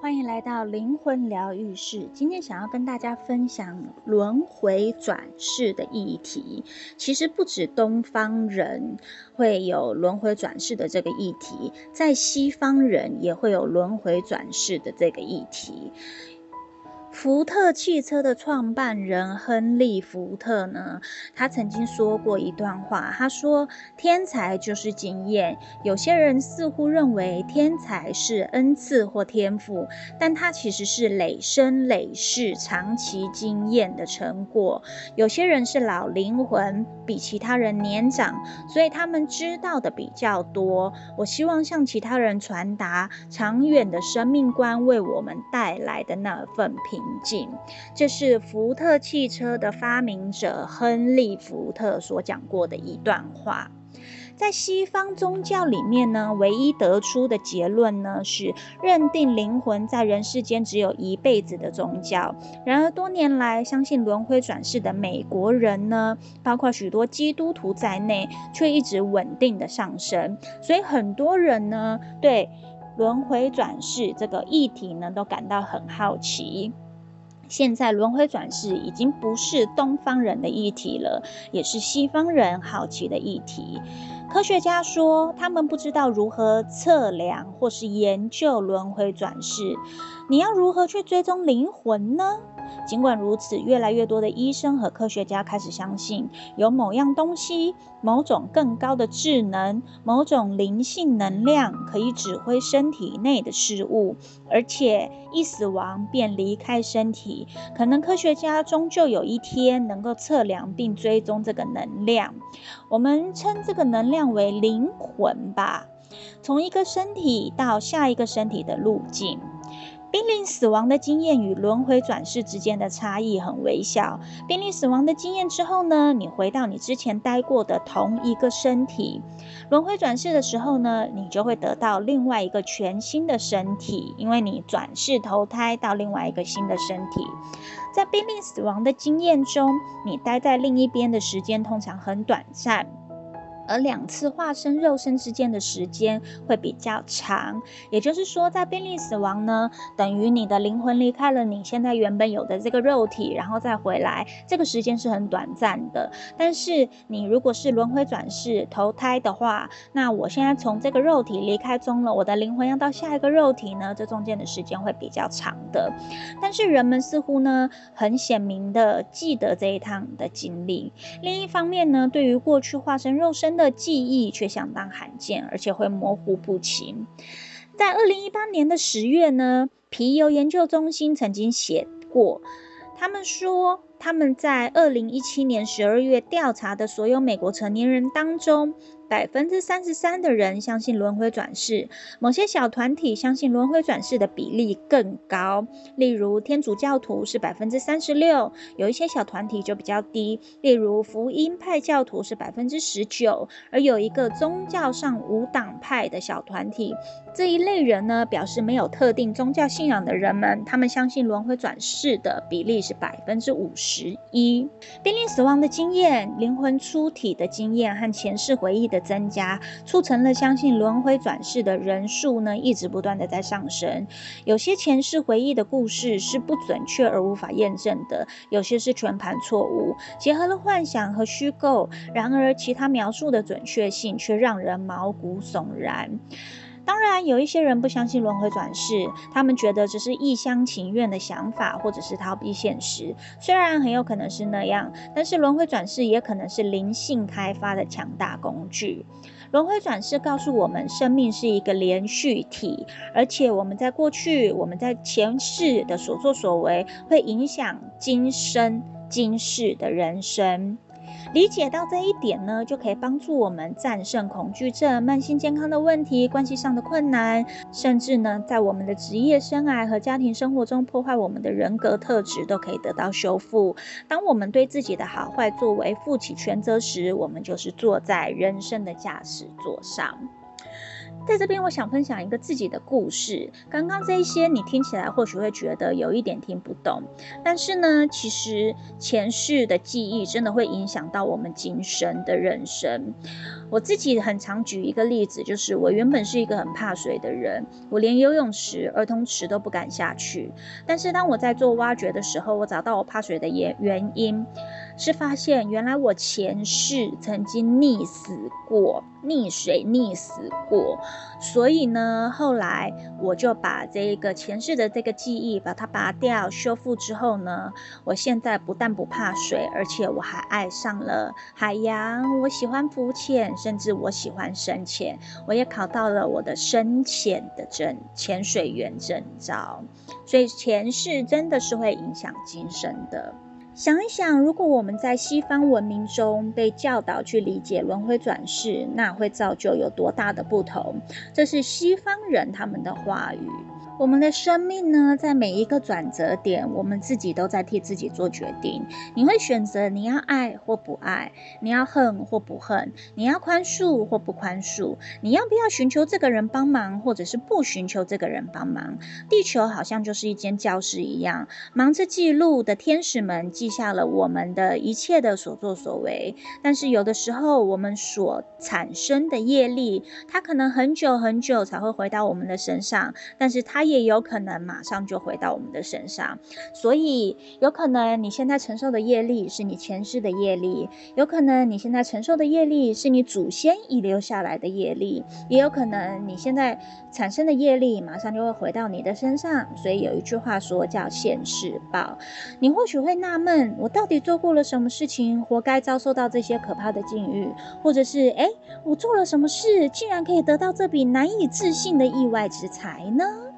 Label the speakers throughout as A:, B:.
A: 欢迎来到灵魂疗愈室。今天想要跟大家分享轮回转世的议题。其实不止东方人会有轮回转世的这个议题，在西方人也会有轮回转世的这个议题。福特汽车的创办人亨利·福特呢，他曾经说过一段话，他说：“天才就是经验。有些人似乎认为天才是恩赐或天赋，但它其实是累生累世长期经验的成果。有些人是老灵魂，比其他人年长，所以他们知道的比较多。我希望向其他人传达长远的生命观为我们带来的那份平。”这是福特汽车的发明者亨利·福特所讲过的一段话。在西方宗教里面呢，唯一得出的结论呢是认定灵魂在人世间只有一辈子的宗教。然而多年来，相信轮回转世的美国人呢，包括许多基督徒在内，却一直稳定的上升。所以很多人呢，对轮回转世这个议题呢，都感到很好奇。现在轮回转世已经不是东方人的议题了，也是西方人好奇的议题。科学家说，他们不知道如何测量或是研究轮回转世。你要如何去追踪灵魂呢？尽管如此，越来越多的医生和科学家开始相信，有某样东西、某种更高的智能、某种灵性能量可以指挥身体内的事物，而且一死亡便离开身体。可能科学家终究有一天能够测量并追踪这个能量，我们称这个能量为灵魂吧。从一个身体到下一个身体的路径。濒临死亡的经验与轮回转世之间的差异很微小。濒临死亡的经验之后呢，你回到你之前待过的同一个身体。轮回转世的时候呢，你就会得到另外一个全新的身体，因为你转世投胎到另外一个新的身体。在濒临死亡的经验中，你待在另一边的时间通常很短暂。而两次化身肉身之间的时间会比较长，也就是说，在濒临死亡呢，等于你的灵魂离开了你现在原本有的这个肉体，然后再回来，这个时间是很短暂的。但是你如果是轮回转世投胎的话，那我现在从这个肉体离开中了，我的灵魂要到下一个肉体呢，这中间的时间会比较长的。但是人们似乎呢，很鲜明的记得这一趟的经历。另一方面呢，对于过去化身肉身的记忆却相当罕见，而且会模糊不清。在二零一八年的十月呢，皮尤研究中心曾经写过，他们说他们在二零一七年十二月调查的所有美国成年人当中。百分之三十三的人相信轮回转世，某些小团体相信轮回转世的比例更高，例如天主教徒是百分之三十六，有一些小团体就比较低，例如福音派教徒是百分之十九，而有一个宗教上无党派的小团体，这一类人呢，表示没有特定宗教信仰的人们，他们相信轮回转世的比例是百分之五十十一。濒临死亡的经验、灵魂出体的经验和前世回忆的。增加促成了相信轮回转世的人数呢，一直不断的在上升。有些前世回忆的故事是不准确而无法验证的，有些是全盘错误，结合了幻想和虚构。然而，其他描述的准确性却让人毛骨悚然。当然，有一些人不相信轮回转世，他们觉得这是一厢情愿的想法，或者是逃避现实。虽然很有可能是那样，但是轮回转世也可能是灵性开发的强大工具。轮回转世告诉我们，生命是一个连续体，而且我们在过去、我们在前世的所作所为，会影响今生今世的人生。理解到这一点呢，就可以帮助我们战胜恐惧症、慢性健康的问题、关系上的困难，甚至呢，在我们的职业生涯和家庭生活中破坏我们的人格特质都可以得到修复。当我们对自己的好坏作为负起全责时，我们就是坐在人生的驾驶座上。在这边，我想分享一个自己的故事。刚刚这一些你听起来或许会觉得有一点听不懂，但是呢，其实前世的记忆真的会影响到我们今生的人生。我自己很常举一个例子，就是我原本是一个很怕水的人，我连游泳池、儿童池都不敢下去。但是当我在做挖掘的时候，我找到我怕水的原原因，是发现原来我前世曾经溺死过。溺水溺死过，所以呢，后来我就把这个前世的这个记忆把它拔掉、修复之后呢，我现在不但不怕水，而且我还爱上了海洋。我喜欢浮潜，甚至我喜欢深潜。我也考到了我的深潜的证潜水员证照。所以前世真的是会影响今生的。想一想，如果我们在西方文明中被教导去理解轮回转世，那会造就有多大的不同？这是西方人他们的话语。我们的生命呢，在每一个转折点，我们自己都在替自己做决定。你会选择你要爱或不爱，你要恨或不恨，你要宽恕或不宽恕，你要不要寻求这个人帮忙，或者是不寻求这个人帮忙？地球好像就是一间教室一样，忙着记录的天使们记下了我们的一切的所作所为。但是有的时候，我们所产生的业力，它可能很久很久才会回到我们的身上，但是它。也有可能马上就回到我们的身上，所以有可能你现在承受的业力是你前世的业力，有可能你现在承受的业力是你祖先遗留下来的业力，也有可能你现在产生的业力马上就会回到你的身上。所以有一句话说叫现世报。你或许会纳闷，我到底做过了什么事情，活该遭受到这些可怕的境遇，或者是哎，我做了什么事，竟然可以得到这笔难以置信的意外之财呢？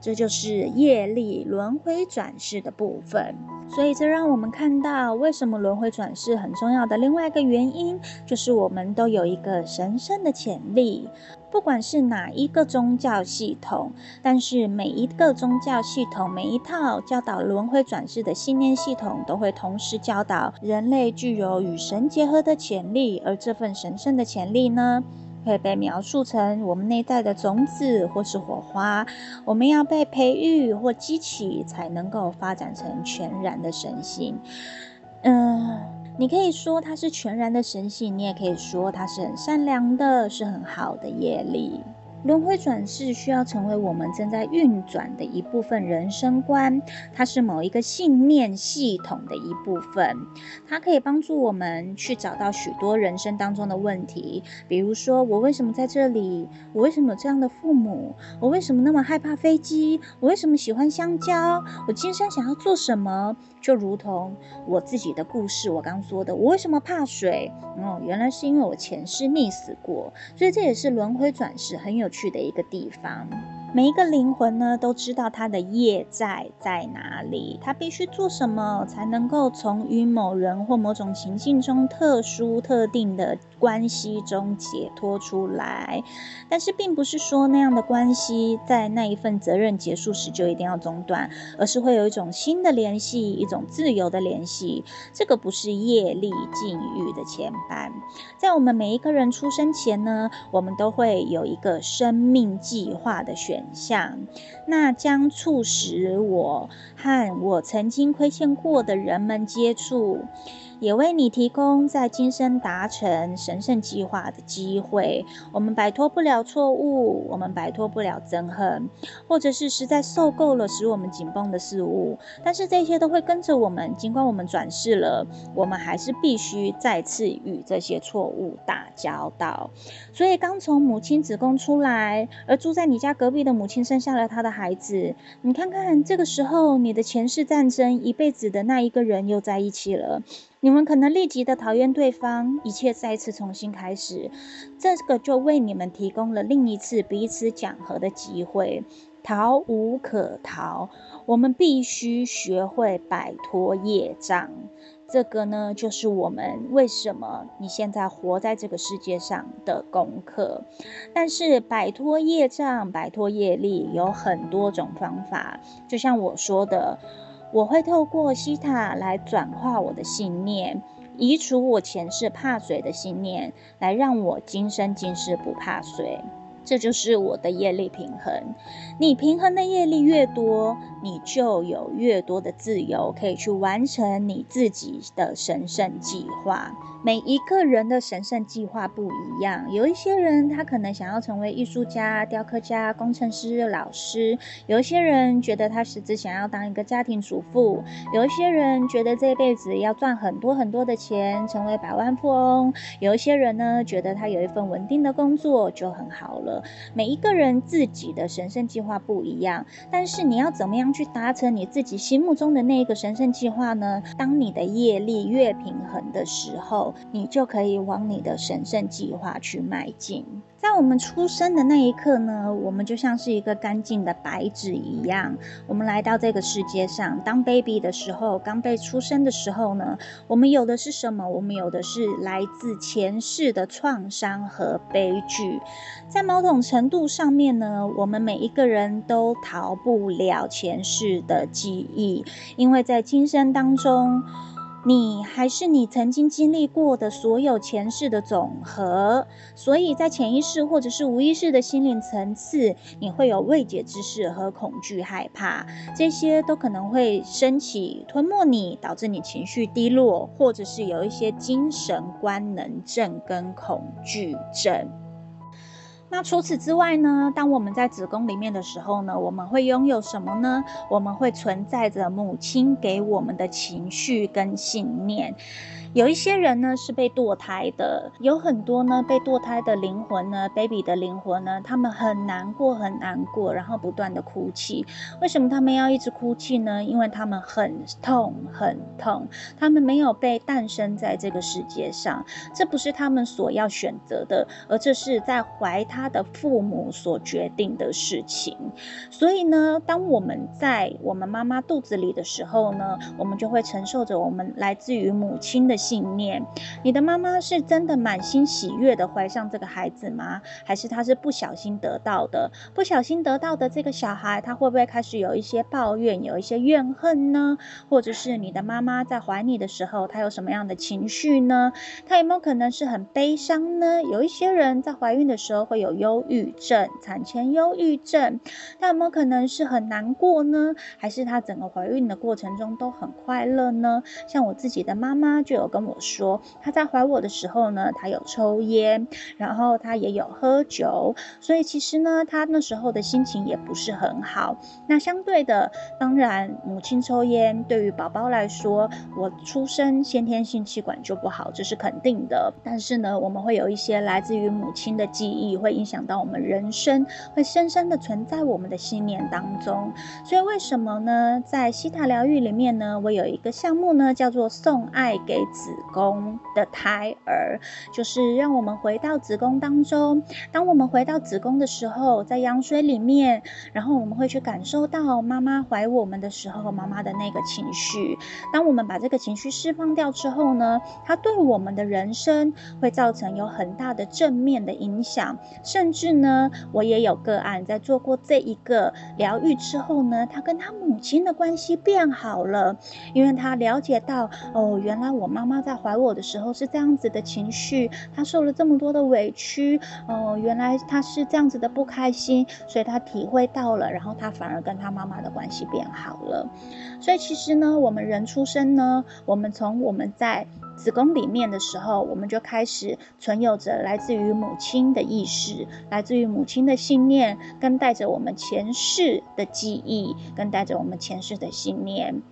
A: 这就是业力轮回转世的部分，所以这让我们看到为什么轮回转世很重要的另外一个原因，就是我们都有一个神圣的潜力，不管是哪一个宗教系统，但是每一个宗教系统，每一套教导轮回转世的信念系统，都会同时教导人类具有与神结合的潜力，而这份神圣的潜力呢，会被描述成我们内在的种子或是火花，我们要被培育或激起，才能够发展成全然的神性。嗯，你可以说它是全然的神性，你也可以说它是很善良的，是很好的业力。轮回转世需要成为我们正在运转的一部分人生观，它是某一个信念系统的一部分，它可以帮助我们去找到许多人生当中的问题，比如说我为什么在这里？我为什么有这样的父母？我为什么那么害怕飞机？我为什么喜欢香蕉？我今生想要做什么？就如同我自己的故事，我刚说的，我为什么怕水？哦，原来是因为我前世溺死过，所以这也是轮回转世很有去的一个地方。每一个灵魂呢，都知道他的业债在哪里，他必须做什么才能够从与某人或某种情境中特殊特定的关系中解脱出来。但是，并不是说那样的关系在那一份责任结束时就一定要中断，而是会有一种新的联系，一种自由的联系。这个不是业力境遇的牵绊。在我们每一个人出生前呢，我们都会有一个生命计划的选项，那将促使我和我曾经亏欠过的人们接触。也为你提供在今生达成神圣计划的机会。我们摆脱不了错误，我们摆脱不了憎恨，或者是实在受够了使我们紧绷的事物。但是这些都会跟着我们，尽管我们转世了，我们还是必须再次与这些错误打交道。所以，刚从母亲子宫出来，而住在你家隔壁的母亲生下了她的孩子。你看看，这个时候你的前世战争一辈子的那一个人又在一起了。你们可能立即的讨厌对方，一切再次重新开始，这个就为你们提供了另一次彼此讲和的机会。逃无可逃，我们必须学会摆脱业障。这个呢，就是我们为什么你现在活在这个世界上的功课。但是摆脱业障、摆脱业力有很多种方法，就像我说的。我会透过西塔来转化我的信念，移除我前世怕水的信念，来让我今生今世不怕水。这就是我的业力平衡。你平衡的业力越多，你就有越多的自由，可以去完成你自己的神圣计划。每一个人的神圣计划不一样，有一些人他可能想要成为艺术家、雕刻家、工程师、老师；有一些人觉得他实质想要当一个家庭主妇；有一些人觉得这辈子要赚很多很多的钱，成为百万富翁；有一些人呢，觉得他有一份稳定的工作就很好了。每一个人自己的神圣计划不一样，但是你要怎么样去达成你自己心目中的那一个神圣计划呢？当你的业力越平衡的时候，你就可以往你的神圣计划去迈进。在我们出生的那一刻呢，我们就像是一个干净的白纸一样。我们来到这个世界上，当 baby 的时候，刚被出生的时候呢，我们有的是什么？我们有的是来自前世的创伤和悲剧。在某种程度上面呢，我们每一个人都逃不了前世的记忆，因为在今生当中。你还是你曾经经历过的所有前世的总和，所以在潜意识或者是无意识的心灵层次，你会有未解之事和恐惧、害怕，这些都可能会升起吞没你，导致你情绪低落，或者是有一些精神官能症跟恐惧症。那除此之外呢？当我们在子宫里面的时候呢，我们会拥有什么呢？我们会存在着母亲给我们的情绪跟信念。有一些人呢是被堕胎的，有很多呢被堕胎的灵魂呢，baby 的灵魂呢，他们很难过，很难过，然后不断的哭泣。为什么他们要一直哭泣呢？因为他们很痛，很痛。他们没有被诞生在这个世界上，这不是他们所要选择的，而这是在怀他的父母所决定的事情。所以呢，当我们在我们妈妈肚子里的时候呢，我们就会承受着我们来自于母亲的。信念，你的妈妈是真的满心喜悦的怀上这个孩子吗？还是她是不小心得到的？不小心得到的这个小孩，他会不会开始有一些抱怨，有一些怨恨呢？或者是你的妈妈在怀你的时候，她有什么样的情绪呢？她有没有可能是很悲伤呢？有一些人在怀孕的时候会有忧郁症，产前忧郁症，她有没有可能是很难过呢？还是她整个怀孕的过程中都很快乐呢？像我自己的妈妈就有。跟我说，他在怀我的时候呢，他有抽烟，然后他也有喝酒，所以其实呢，他那时候的心情也不是很好。那相对的，当然母亲抽烟对于宝宝来说，我出生先天性气管就不好，这是肯定的。但是呢，我们会有一些来自于母亲的记忆，会影响到我们人生，会深深的存在我们的信念当中。所以为什么呢？在希塔疗愈里面呢，我有一个项目呢，叫做送爱给子宫的胎儿，就是让我们回到子宫当中。当我们回到子宫的时候，在羊水里面，然后我们会去感受到妈妈怀我们的时候，妈妈的那个情绪。当我们把这个情绪释放掉之后呢，它对我们的人生会造成有很大的正面的影响。甚至呢，我也有个案在做过这一个疗愈之后呢，他跟他母亲的关系变好了，因为他了解到哦，原来我妈妈妈。在怀我的时候是这样子的情绪，她受了这么多的委屈，哦，原来她是这样子的不开心，所以她体会到了，然后她反而跟她妈妈的关系变好了。所以其实呢，我们人出生呢，我们从我们在子宫里面的时候，我们就开始存有着来自于母亲的意识，来自于母亲的信念，跟带着我们前世的记忆，跟带着我们前世的信念。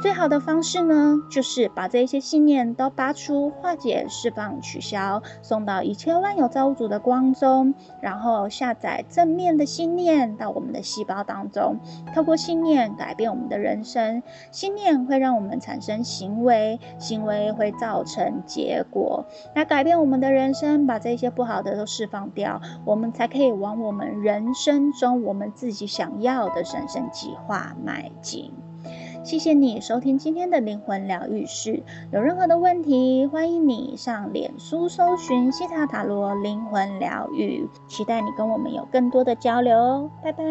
A: 最好的方式呢，就是把这些信念都拔出、化解、释放、取消，送到一切万有造物主的光中，然后下载正面的信念到我们的细胞当中，透过信念改变我们的人生。信念会让我们产生行为，行为会造成结果，来改变我们的人生，把这些不好的都释放掉，我们才可以往我们人生中我们自己想要的神圣计划迈进。谢谢你收听今天的灵魂疗愈室。有任何的问题，欢迎你上脸书搜寻西塔塔罗灵魂疗愈，期待你跟我们有更多的交流哦。拜拜。